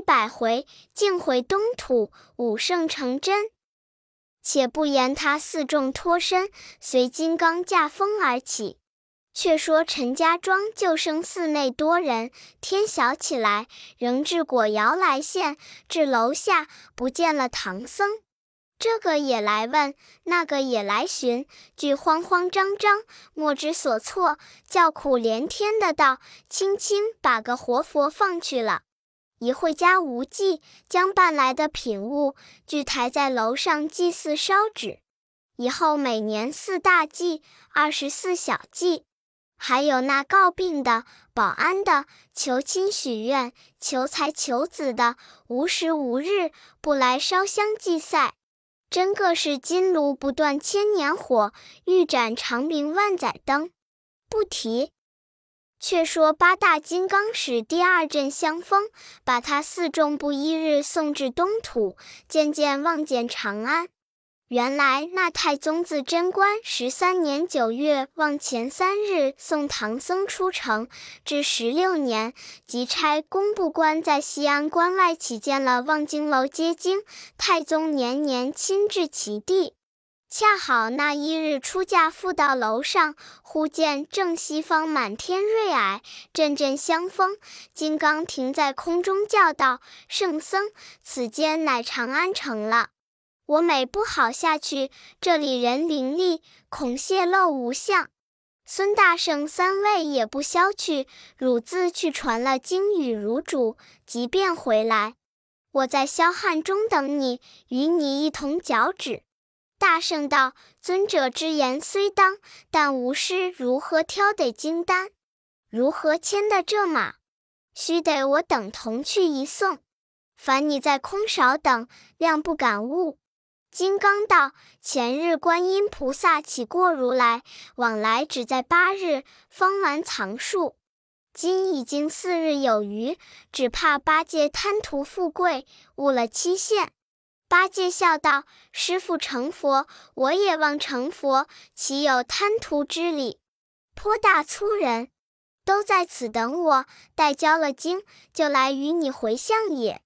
百回，竟回东土，武圣成真。且不言他四众脱身，随金刚驾风而起。却说陈家庄就剩寺内多人，天晓起来，仍至果窑来献，至楼下不见了唐僧。这个也来问，那个也来寻，俱慌慌张张，莫知所措，叫苦连天的道：“轻轻把个活佛放去了。”一会家无忌将办来的品物俱抬在楼上祭祀烧纸。以后每年四大祭，二十四小祭，还有那告病的、保安的、求亲许愿、求财求子的，无时无日不来烧香祭赛。真个是金炉不断千年火，玉盏长明万载灯。不提，却说八大金刚使第二阵香风，把他四众不一日送至东土，渐渐望见长安。原来那太宗自贞观十三年九月望前三日送唐僧出城，至十六年，即差工部官在西安关外起建了望京楼接经。太宗年年亲至其地，恰好那一日出嫁复到楼上，忽见正西方满天瑞霭，阵阵香风。金刚停在空中叫道：“圣僧，此间乃长安城了。”我每不好下去，这里人灵力，恐泄露无相。孙大圣三位也不消去，汝自去传了经与汝主，即便回来，我在霄汉中等你，与你一同脚趾。大圣道：尊者之言虽当，但吾师如何挑得金丹？如何牵得这马？须得我等同去一送。烦你在空少等，谅不敢误。金刚道：“前日观音菩萨起过如来，往来只在八日，方完藏数。今已经四日有余，只怕八戒贪图富贵，误了期限。”八戒笑道：“师傅成佛，我也望成佛，岂有贪图之理？颇大粗人，都在此等我，待交了经，就来与你回向也。”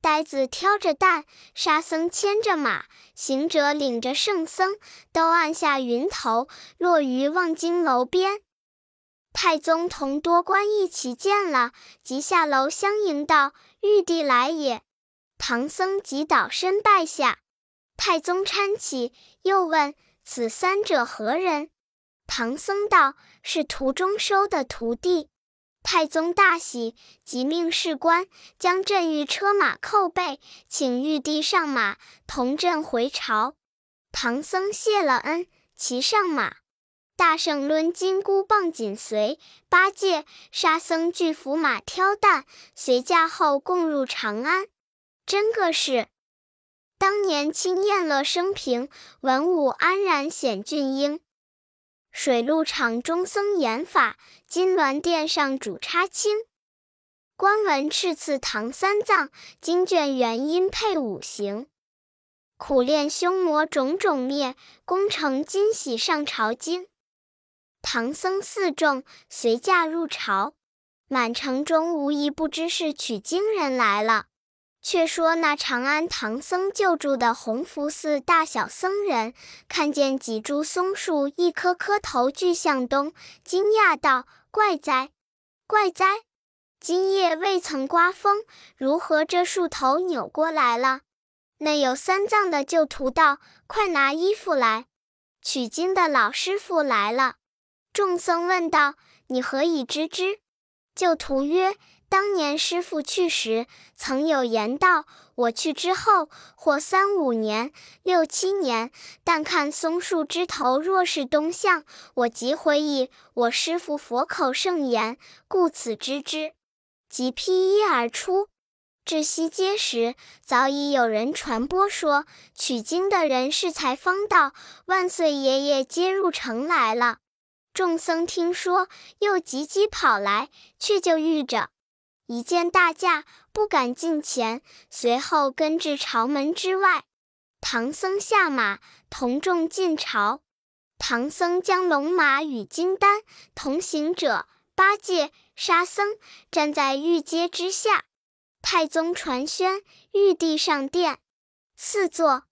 呆子挑着担，沙僧牵着马，行者领着圣僧，都按下云头，落于望京楼边。太宗同多官一起见了，即下楼相迎道：“玉帝来也。”唐僧即倒身拜下。太宗搀起，又问：“此三者何人？”唐僧道：“是途中收的徒弟。”太宗大喜，即命士官将镇御车马扣备，请玉帝上马同镇回朝。唐僧谢了恩，骑上马。大圣抡金箍棒紧随，八戒、沙僧俱扶马挑担，随驾后共入长安。真个是当年清宴乐生平，文武安然显俊英。水陆场中僧言法，金銮殿上主插青。官文敕赐唐三藏，经卷元因配五行。苦练凶魔种种灭，功成金喜上朝京。唐僧四众随驾入朝，满城中无一不知是取经人来了。却说那长安唐僧救助的弘福寺大小僧人，看见几株松树一棵棵头俱向东，惊讶道：“怪哉，怪哉！今夜未曾刮风，如何这树头扭过来了？”内有三藏的旧徒道：“快拿衣服来，取经的老师傅来了。”众僧问道：“你何以知之？”旧徒曰。当年师傅去时，曾有言道：“我去之后，或三五年、六七年，但看松树枝头若是东向，我即回忆我师傅佛口圣言，故此知之。”即披衣而出，至西街时，早已有人传播说，取经的人是才方道，万岁爷爷接入城来了。众僧听说，又急急跑来，却就遇着。一见大驾，不敢近前，随后跟至朝门之外。唐僧下马，同众进朝。唐僧将龙马与金丹同行者八戒、沙僧站在玉阶之下。太宗传宣，玉帝上殿，赐座。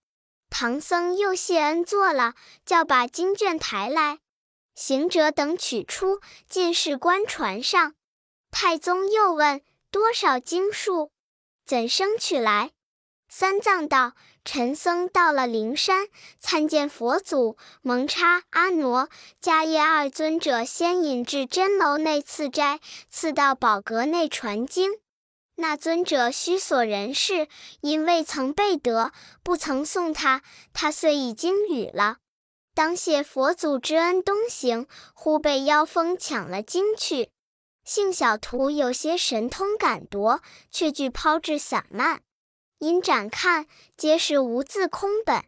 唐僧又谢恩坐了，叫把经卷抬来。行者等取出，进士官船上。太宗又问多少经数，怎生取来？三藏道：陈僧到了灵山，参见佛祖，蒙差阿傩、迦叶二尊者先引至真楼内赐斋，赐到宝阁内传经。那尊者须所人事，因未曾备得，不曾送他，他遂已经语了。当谢佛祖之恩，东行，忽被妖风抢了经去。幸小徒有些神通敢夺，却惧抛掷散漫，因展看，皆是无字空本。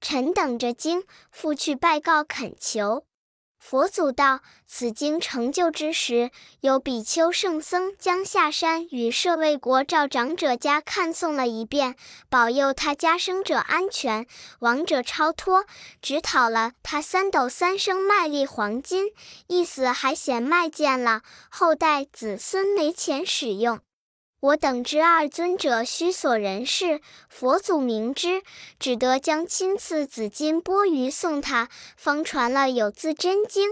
臣等着经，复去拜告恳求。佛祖道：“此经成就之时，有比丘圣僧将下山与舍卫国赵长者家看诵了一遍，保佑他家生者安全，亡者超脱，只讨了他三斗三升麦粒黄金，意思还嫌卖贱了，后代子孙没钱使用。”我等之二尊者须所人事，佛祖明知，只得将亲赐紫金钵盂送他，方传了有字真经。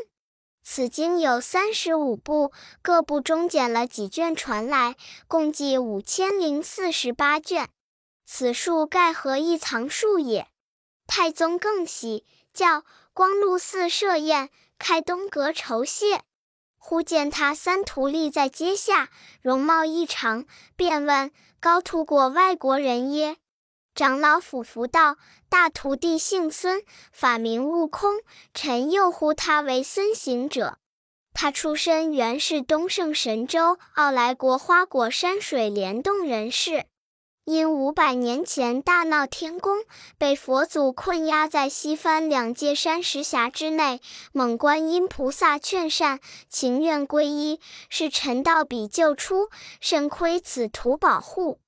此经有三十五部，各部中减了几卷传来，共计五千零四十八卷。此数盖何一藏数也？太宗更喜，叫光禄寺设宴，开东阁酬谢。忽见他三徒立在阶下，容貌异常，便问：“高徒果外国人耶？”长老俯伏道：“大徒弟姓孙，法名悟空，臣又呼他为孙行者。他出身原是东胜神州傲来国花果山水帘洞人士。”因五百年前大闹天宫，被佛祖困压在西番两界山石峡之内，蒙观音菩萨劝善，情愿皈依，是臣道比救出，甚亏此徒保护。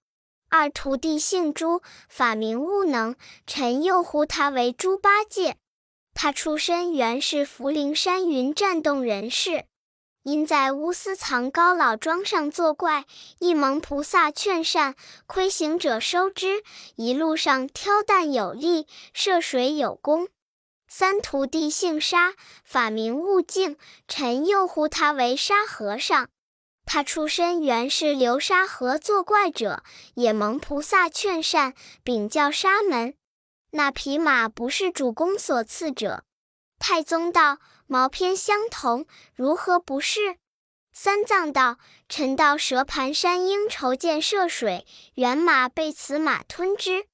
二徒弟姓朱，法名悟能，臣又呼他为猪八戒。他出身原是福陵山云栈洞人士。因在乌斯藏高老庄上作怪，一蒙菩萨劝善，亏行者收之。一路上挑担有力，涉水有功。三徒弟姓沙，法名悟净，臣又呼他为沙和尚。他出身原是流沙河作怪者，也蒙菩萨劝善，禀教沙门。那匹马不是主公所赐者。太宗道。毛偏相同，如何不是？三藏道：“臣到蛇盘山应筹建涉水，原马被此马吞之。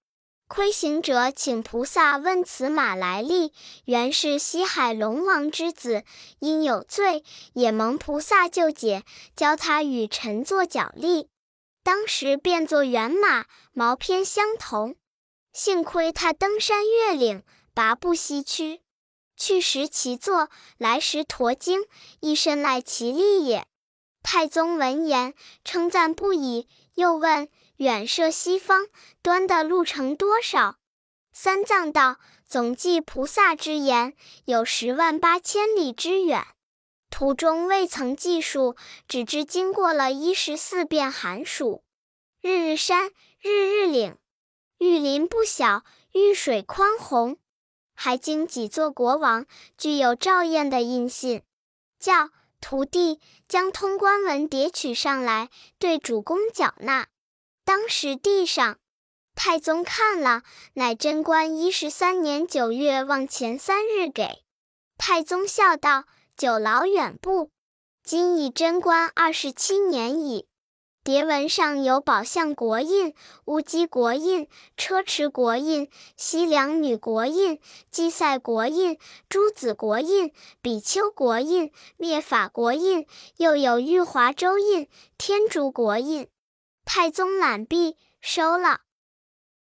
亏行者请菩萨问此马来历，原是西海龙王之子，因有罪，也蒙菩萨救解，教他与臣作脚力。当时变作原马，毛偏相同。幸亏他登山越岭，拔不西去。”去时其坐，来时驮经，一身赖其力也。太宗闻言，称赞不已，又问：远涉西方，端的路程多少？三藏道：总计菩萨之言，有十万八千里之远。途中未曾计数，只知经过了一十四变寒暑，日日山，日日岭，玉林不小，玉水宽宏。还经几座国王，具有照验的印信，叫徒弟将通关文牒取上来，对主公缴纳。当时递上，太宗看了，乃贞观一十三年九月望前三日给。太宗笑道：“久劳远步，今已贞观二十七年矣。”牒文上有宝象国印、乌鸡国印、车迟国印、西凉女国印、祭赛国印、诸子国印、比丘国印、灭法国印，又有玉华州印、天竺国印。太宗览毕，收了。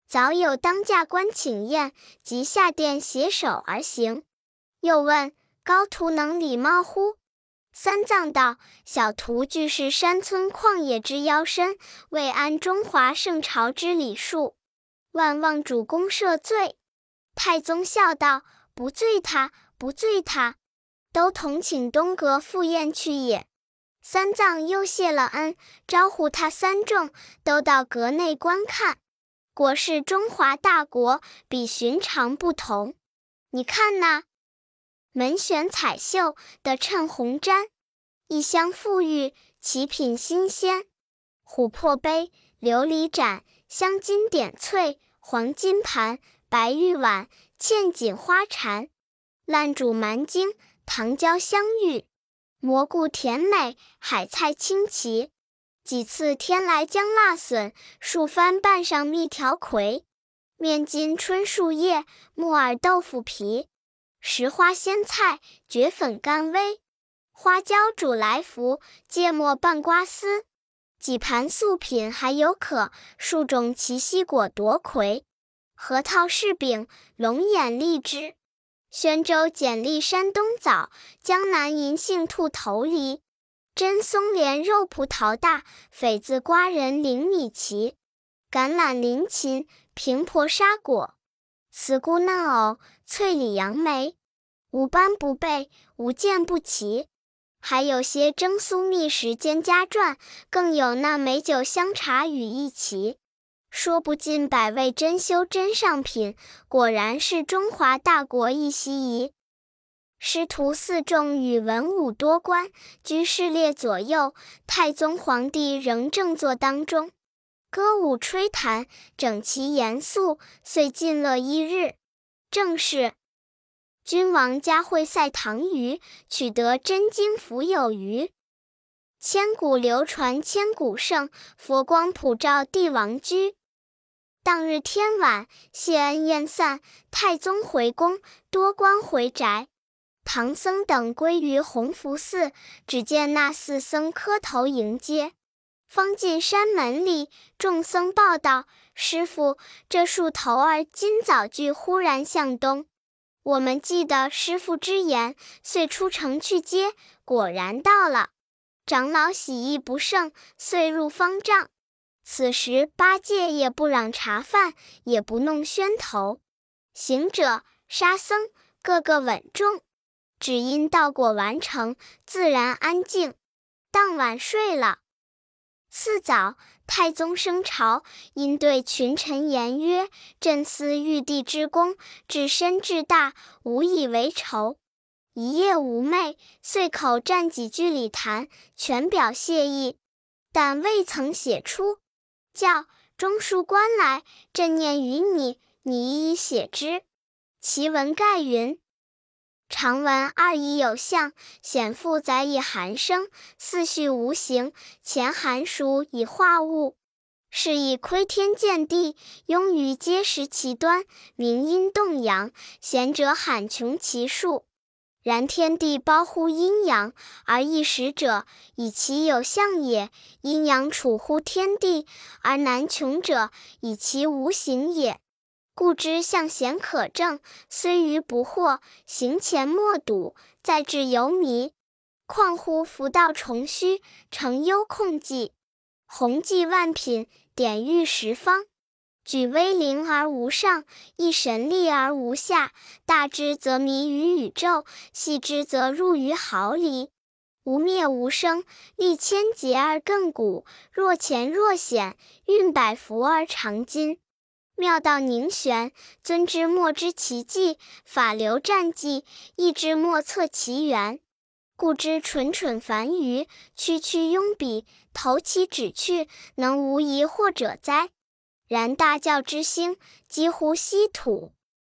早有当驾官请宴，即下殿携手而行。又问高徒能礼貌乎？三藏道：“小徒俱是山村旷野之妖身，未谙中华圣朝之礼数，万望主公赦罪。”太宗笑道：“不罪他，不罪他，都同请东阁赴宴去也。”三藏又谢了恩，招呼他三众都到阁内观看。国是中华大国，比寻常不同。你看那门悬彩绣的衬红毡，异香馥郁，奇品新鲜。琥珀杯、琉璃盏、镶金点翠，黄金盘、白玉碗，嵌锦花缠。烂煮蛮精，糖椒香芋。蘑菇甜美，海菜清奇，几次添来姜辣笋，数番拌上蜜条葵，面筋春树叶，木耳豆腐皮，石花鲜菜，蕨粉干煨，花椒煮来福，芥末拌瓜丝，几盘素品还有可，数种奇西果夺魁，核桃柿饼，龙眼荔枝。宣州简历山东枣，江南银杏兔头梨，真松莲肉葡萄大，匪子瓜仁菱米奇，橄榄林芹，平婆沙果，茨菇嫩藕，翠李杨梅，无斑不备，无见不齐，还有些蒸酥蜜食兼加馔，更有那美酒香茶与一齐。说不尽百味珍馐真上品，果然是中华大国一稀仪。师徒四众与文武多官，居士列左右，太宗皇帝仍正坐当中，歌舞吹弹，整齐严肃，遂尽乐一日。正是君王家会赛唐虞，取得真经福有余。千古流传千古盛，佛光普照帝王居。当日天晚，谢恩宴散，太宗回宫，多官回宅。唐僧等归于弘福寺，只见那四僧磕头迎接。方进山门里，众僧报道：“师傅，这树头儿今早聚，忽然向东。我们记得师傅之言，遂出城去接，果然到了。长老喜意不胜，遂入方丈。”此时八戒也不嚷茶饭，也不弄宣头，行者、沙僧个个稳重，只因道果完成，自然安静。当晚睡了。次早，太宗升朝，因对群臣言曰：“朕思玉帝之功，至深至大，无以为酬。一夜无寐，遂口占几句礼谈，全表谢意，但未曾写出。”叫中书官来，朕念与你，你一一写之。其文盖云：常闻二仪有象，显复载以含生；四序无形，前含书以化物。是以窥天见地，庸愚皆识其端；明阴动阳，贤者罕穷其数。然天地包乎阴阳，而一识者，以其有象也；阴阳处乎天地，而难穷者，以其无形也。故知向贤可证，虽愚不惑；行前莫睹，在志犹迷。况乎福道重虚，成忧控计，弘济万品，典狱十方。举威灵而无上，一神力而无下。大之则迷于宇宙，细之则入于毫厘。无灭无生，历千劫而亘古。若潜若显，运百福而长今。妙道凝玄，尊之莫知其迹；法流战迹，意之莫测其源。故知蠢蠢凡愚，区区庸鄙，投其旨趣，能无疑惑者哉？然大教之兴，几乎稀土。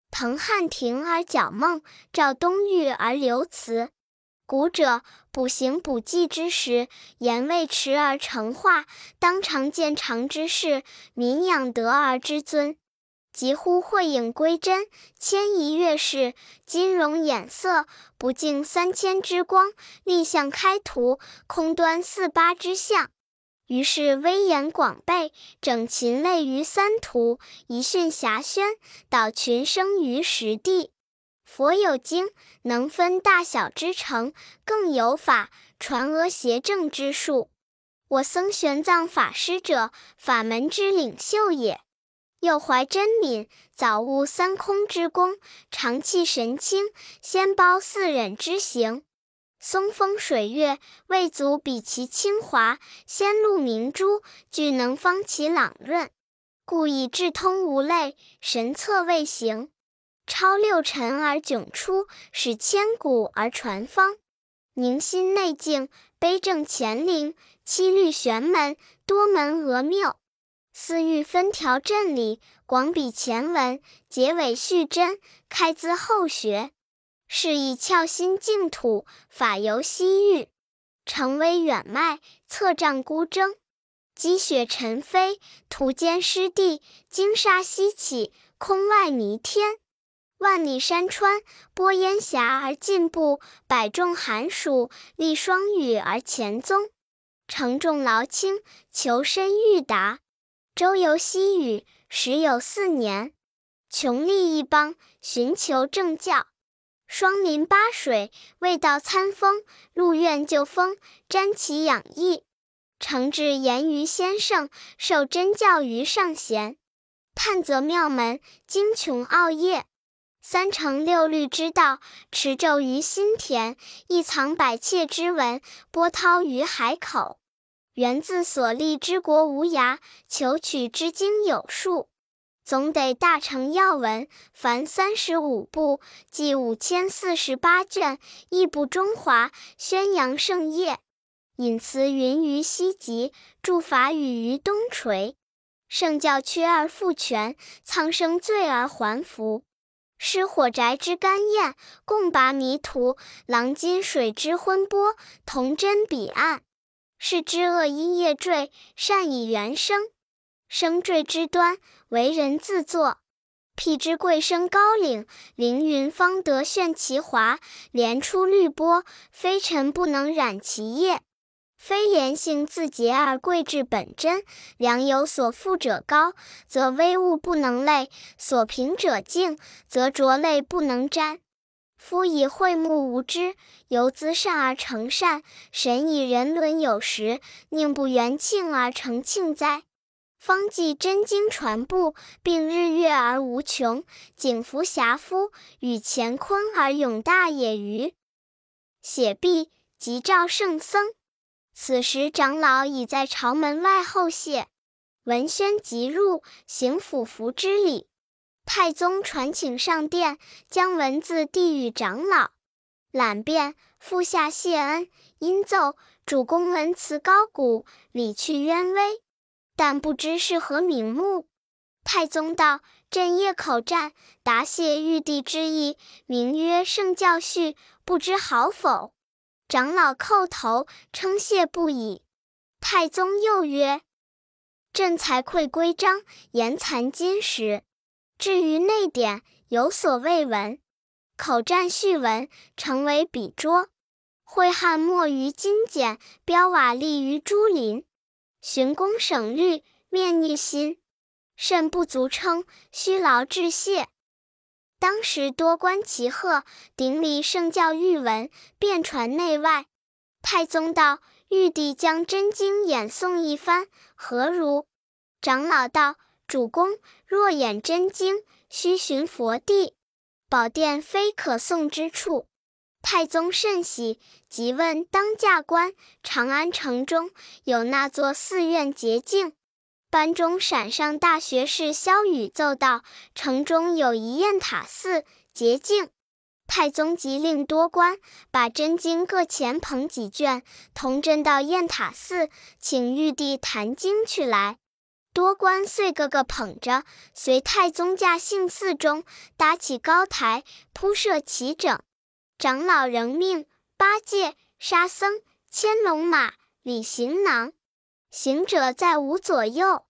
腾汉庭而矫梦，照东域而流辞。古者补行补迹之时，言未迟而成化，当常见长之事，民养德而知尊。几乎慧影归真，迁移月事，金融眼色，不尽三千之光，立象开图，空端四八之象。于是威严广备，整禽类于三途，一训遐轩，导群生于十地。佛有经，能分大小之成；更有法，传阿邪正之术。我僧玄奘法师者，法门之领袖也。又怀真敏，早悟三空之功，常气神清，先包四忍之行。松风水月，未足比其清华；仙露明珠，俱能方其朗润。故以智通无类，神策未形。超六尘而迥出，使千古而传芳。凝心内静，悲正乾灵，七律玄门，多门峨谬。四欲分条阵理，广比前文，结尾续真，开资后学。是以窍心净土，法由西域，成微远迈，策障孤征。积雪尘飞，途间湿地，金沙西起，空外弥天。万里山川，播烟霞而进步；百种寒暑，历霜雨而前踪。承重劳轻，求深欲达。周游西域，时有四年。穷历一邦，寻求正教。霜林八水，未到参风。入院就风，瞻其养意。诚挚言于先圣，受真教于上贤。探则妙门，精穷奥业。三乘六律之道，持咒于心田；一藏百切之文，波涛于海口。源自所立之国无涯，求取之经有数。总得大成要闻，凡三十五部，计五千四十八卷，义布中华，宣扬圣业。引词云于西极，著法语于东陲。圣教缺而复全，苍生罪而还福。失火宅之干焰，共拔迷途；狼金水之昏波，同真彼岸。是知恶因业坠，善以缘生。生坠之端，为人自作。辟之贵生高岭，凌云方得炫其华。连出绿波，非尘不能染其叶。非言性自洁而贵至本真，良有所负者高，则微物不能类；所凭者静，则浊类不能沾。夫以慧目无知，由资善而成善；神以人伦有时，宁不元庆而成庆哉？方济真经传布，并日月而无穷；景福遐夫，与乾坤而永大也余。写毕，即召圣僧。此时，长老已在朝门外候谢。文宣即入，行府服之礼。太宗传请上殿，将文字递与长老。览遍，复下谢恩，因奏主公文辞高古，理去渊微，但不知是何名目。太宗道：“朕夜口战，答谢玉帝之意，名曰《圣教序》，不知好否？”长老叩头称谢不已。太宗又曰：“朕才愧规章，言残金石。至于内典，有所未闻。口占序文，成为笔拙。会汉墨于金简，标瓦砾于朱林。寻公省虑，面逆心，甚不足称，虚劳致谢。”当时多观其贺，顶礼圣教玉文，遍传内外。太宗道：“玉帝将真经演诵一番，何如？”长老道：“主公若演真经，须寻佛地，宝殿非可诵之处。”太宗甚喜，即问当驾官：“长安城中有那座寺院洁净？”班中闪上大学士萧雨奏道：“城中有一雁塔寺，洁净。”太宗即令多官把真经各前捧几卷，同真到雁塔寺，请玉帝谈经去来。多官遂个个捧着，随太宗驾幸寺中，搭起高台，铺设齐整。长老仍命八戒、沙僧牵龙马，理行囊。行者在吾左右，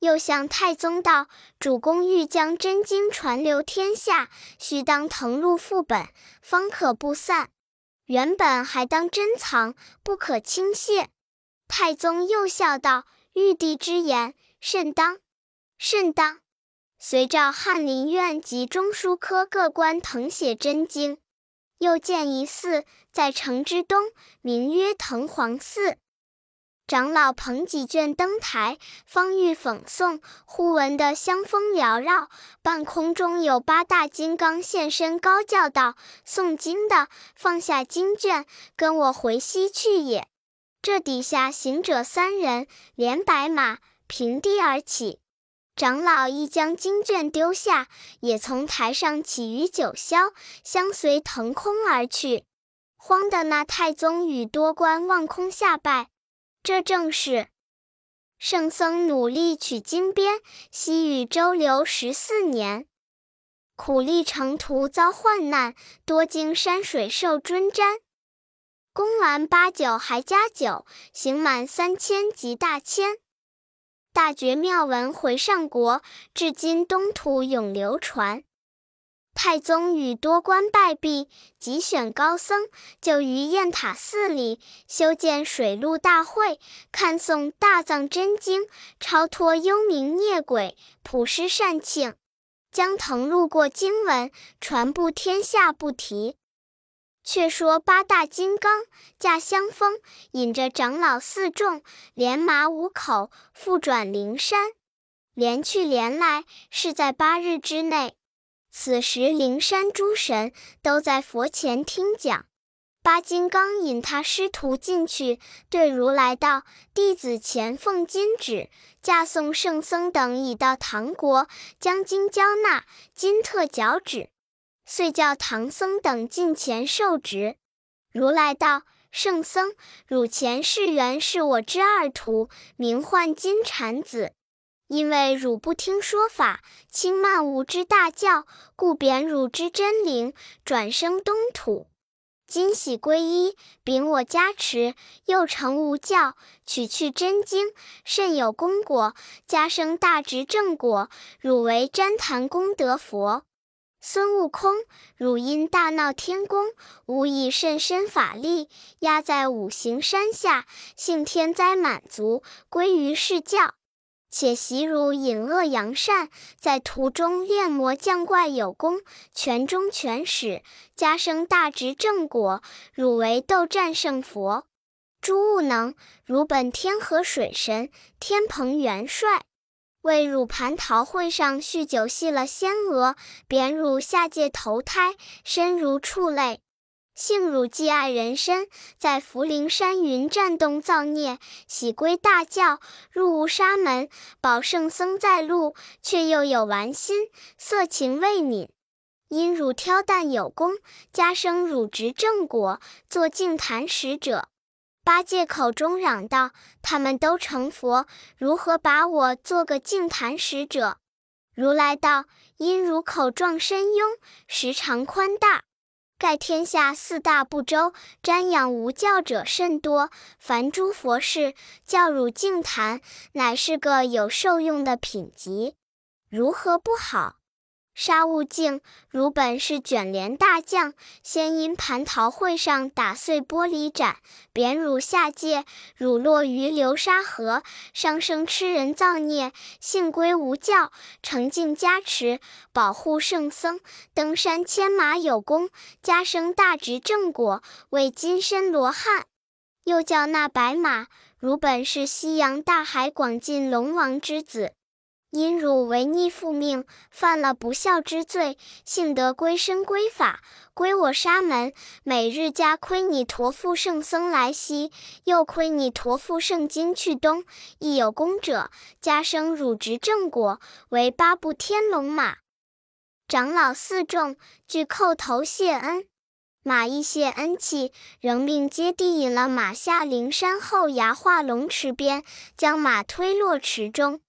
又向太宗道：“主公欲将真经传流天下，须当誊录副本，方可不散。原本还当珍藏，不可轻泄。”太宗又笑道：“玉帝之言甚当，甚当。”遂召翰林院及中书科各官誊写真经。又建一寺，在城之东，名曰藤黄寺。长老捧几卷登台，方欲讽诵，忽闻得香风缭绕，半空中有八大金刚现身，高叫道：“诵经的，放下经卷，跟我回西去也！”这底下行者三人连白马平地而起，长老一将经卷丢下，也从台上起于九霄，相随腾空而去。慌的那太宗与多官望空下拜。这正是圣僧努力取经边，西域周流十四年，苦力成途遭患难，多经山水受尊瞻。功完八九还加九，行满三千即大千。大觉妙文回上国，至今东土永流传。太宗与多官拜毕，即选高僧，就于雁塔寺里修建水陆大会，看诵大藏真经，超脱幽冥孽鬼，普施善庆。将腾路过经文，传布天下不提。却说八大金刚驾香风，引着长老四众，连马五口，复转灵山。连去连来，是在八日之内。此时，灵山诸神都在佛前听讲。八金刚引他师徒进去，对如来道：“弟子前奉金旨，驾送圣僧等已到唐国，将经交纳，金特脚旨，遂叫唐僧等进前受职。”如来道：“圣僧，汝前世原是我之二徒，名唤金蝉子。”因为汝不听说法，轻慢吾之大教，故贬汝之真灵，转生东土。今喜皈依，禀我加持，又成无教，取去真经，甚有功果，加生大直正果。汝为旃檀功德佛。孙悟空，汝因大闹天宫，无以甚深法力，压在五行山下，幸天灾满足，归于释教。且习汝隐恶扬善，在途中炼魔降怪有功，全忠全始，加生大直正果。汝为斗战胜佛，诸物能。汝本天河水神，天蓬元帅，为汝蟠桃会上酗酒戏了仙娥，贬汝下界投胎，身如畜类。幸汝既爱人身，在福陵山云战动造孽，喜归大教，入无沙门，保圣僧在路，却又有玩心，色情未泯。因汝挑担有功，加生汝执正果，做净坛使者。八戒口中嚷道：“他们都成佛，如何把我做个净坛使者？”如来道：“因汝口壮身雍，时常宽大。”盖天下四大部洲，瞻仰无教者甚多。凡诸佛事，教汝净坛，乃是个有受用的品级，如何不好？沙悟净，汝本是卷帘大将，先因蟠桃会上打碎玻璃盏，贬汝下界，汝落于流沙河，伤生吃人造孽，幸归无教，成净加持，保护圣僧，登山牵马有功，加生大直正果，为金身罗汉。又叫那白马，汝本是西洋大海广进龙王之子。因汝违逆父命，犯了不孝之罪，幸得归身归法，归我沙门。每日加亏你驮负圣僧来西，又亏你驮负圣经去东。亦有功者，加生汝执正果，为八部天龙马。长老四众俱叩头谢恩。马亦谢恩气，仍命接地引了马下灵山后崖化龙池边，将马推落池中。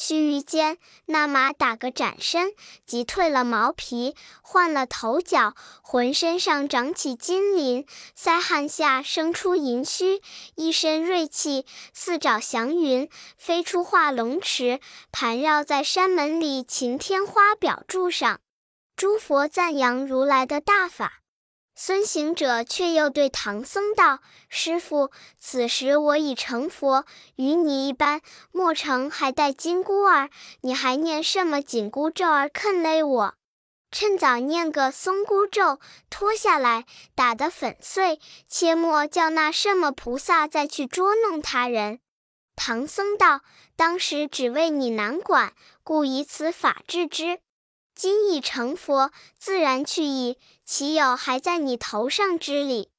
须臾间，那马打个展身，即褪了毛皮，换了头角，浑身上长起金鳞，腮汗下生出银须，一身锐气，四爪祥云，飞出化龙池，盘绕在山门里擎天花表柱上。诸佛赞扬如来的大法。孙行者却又对唐僧道：“师傅，此时我已成佛，与你一般，莫成还带金箍儿？你还念什么紧箍咒儿，坑勒我？”趁早念个松箍咒，脱下来打得粉碎，切莫叫那什么菩萨再去捉弄他人。唐僧道：“当时只为你难管，故以此法治之。今已成佛，自然去矣，岂有还在你头上之理？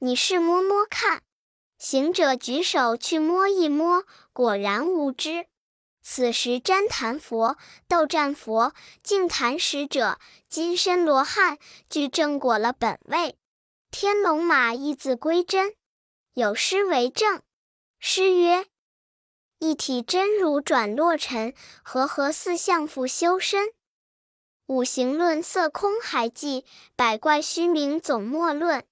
你试摸摸看。”行者举手去摸一摸，果然无知。此时旃檀佛、斗战佛、净坛使者、金身罗汉俱正果了本位。天龙马一字归真，有诗为证。诗曰：“一体真如转落尘，和合四相复修身。五行论色空还记，百怪虚名总莫论。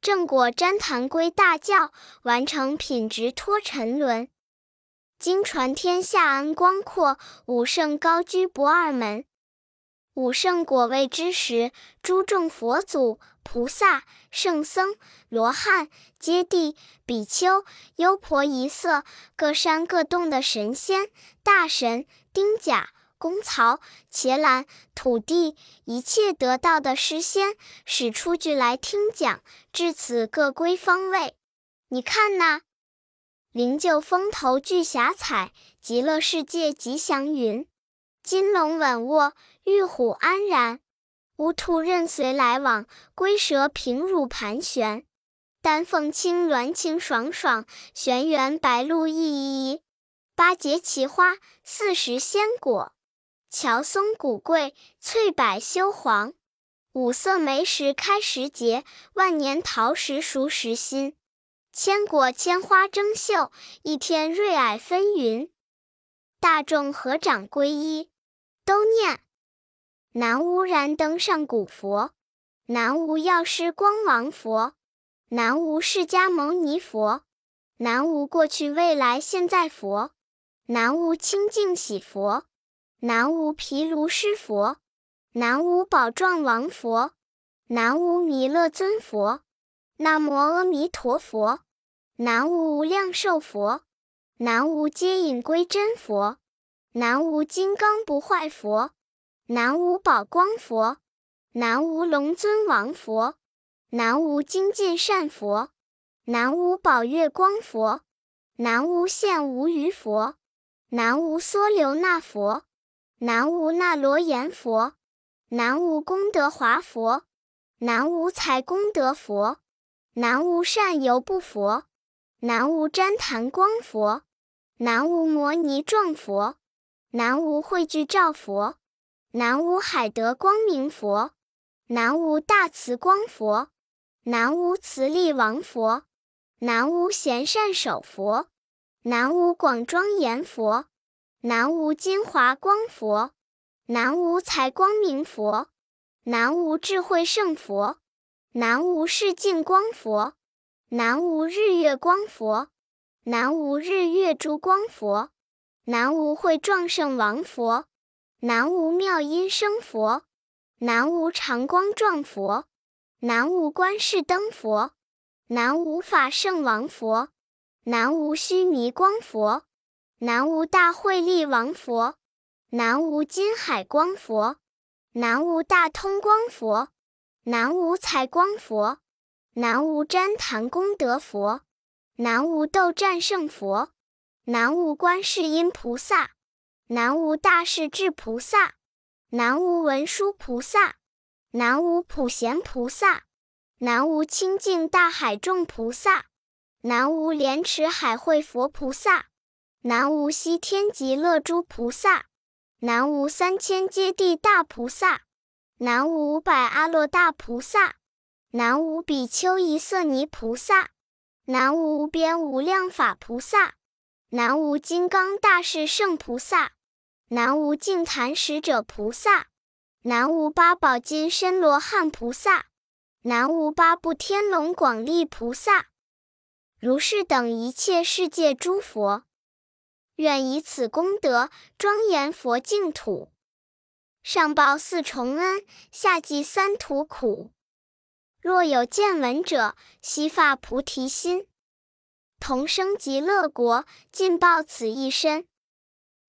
正果旃檀归大教，完成品质脱沉沦。”经传天下恩光阔，武圣高居不二门。武圣果位之时，诸众佛祖、菩萨、圣僧、罗汉、揭谛、比丘、优婆夷色，各山各洞的神仙、大神、丁甲、公曹、伽蓝、土地，一切得道的诗仙，使出具来听讲。至此，各归方位。你看那。灵鹫风头聚霞彩，极乐世界吉祥云。金龙稳卧，玉虎安然。乌兔任随来往，龟蛇平乳盘旋。丹凤青鸾清爽爽，玄元白鹭意意意。八节奇花，四时鲜果。乔松古桂，翠柏修黄。五色梅时开时节，万年桃时熟时新。千果千花争秀，一天瑞霭纷纭。大众合掌皈依，都念：南无燃灯上古佛，南无药师光王佛，南无释迦牟尼佛，南无过去未来现在佛，南无清净喜佛，南无毗卢师佛，南无宝幢王佛，南无弥勒尊佛，南无阿弥陀佛。南无无量寿佛，南无接引归真佛，南无金刚不坏佛，南无宝光佛，南无龙尊王佛，南无精进善佛，南无宝月光佛，南无现无余佛，南无梭流那佛，南无那罗延佛，南无功德华佛，南无财功德佛，南无善游不佛。南无旃檀光佛，南无摩尼幢佛，南无汇聚照佛，南无海德光明佛，南无大慈光佛，南无慈力王佛，南无贤善首佛，南无广庄严佛，南无金华光佛，南无财光明佛，南无智慧胜佛，南无世净光佛。南无日月光佛，南无日月诸光佛，南无慧壮圣王佛，南无妙音声佛，南无常光壮佛，南无观世灯佛，南无法圣王佛，南无须弥光佛，南无大慧力王佛，南无金海光佛，南无大通光佛，南无财光佛。南无旃檀功德佛，南无斗战胜佛，南无观世音菩萨，南无大势至菩萨，南无文殊菩萨，南无普贤菩萨，南无清净大海众菩萨，南无莲池海会佛菩萨，南无西天极乐诸菩萨，南无三千揭谛大菩萨，南无五百阿罗大菩萨。南无比丘夷色尼菩萨，南无无边无量法菩萨，南无金刚大士圣菩萨，南无净坛使者菩萨，南无八宝金身罗汉菩萨，南无八部天龙广力菩萨，如是等一切世界诸佛，愿以此功德庄严佛净土，上报四重恩，下济三途苦。若有见闻者，悉发菩提心，同生极乐国，尽报此一身。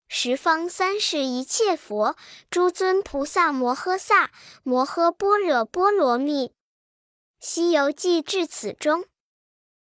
十方三世一切佛，诸尊菩萨摩诃萨，摩诃般若波罗蜜。《西游记》至此终。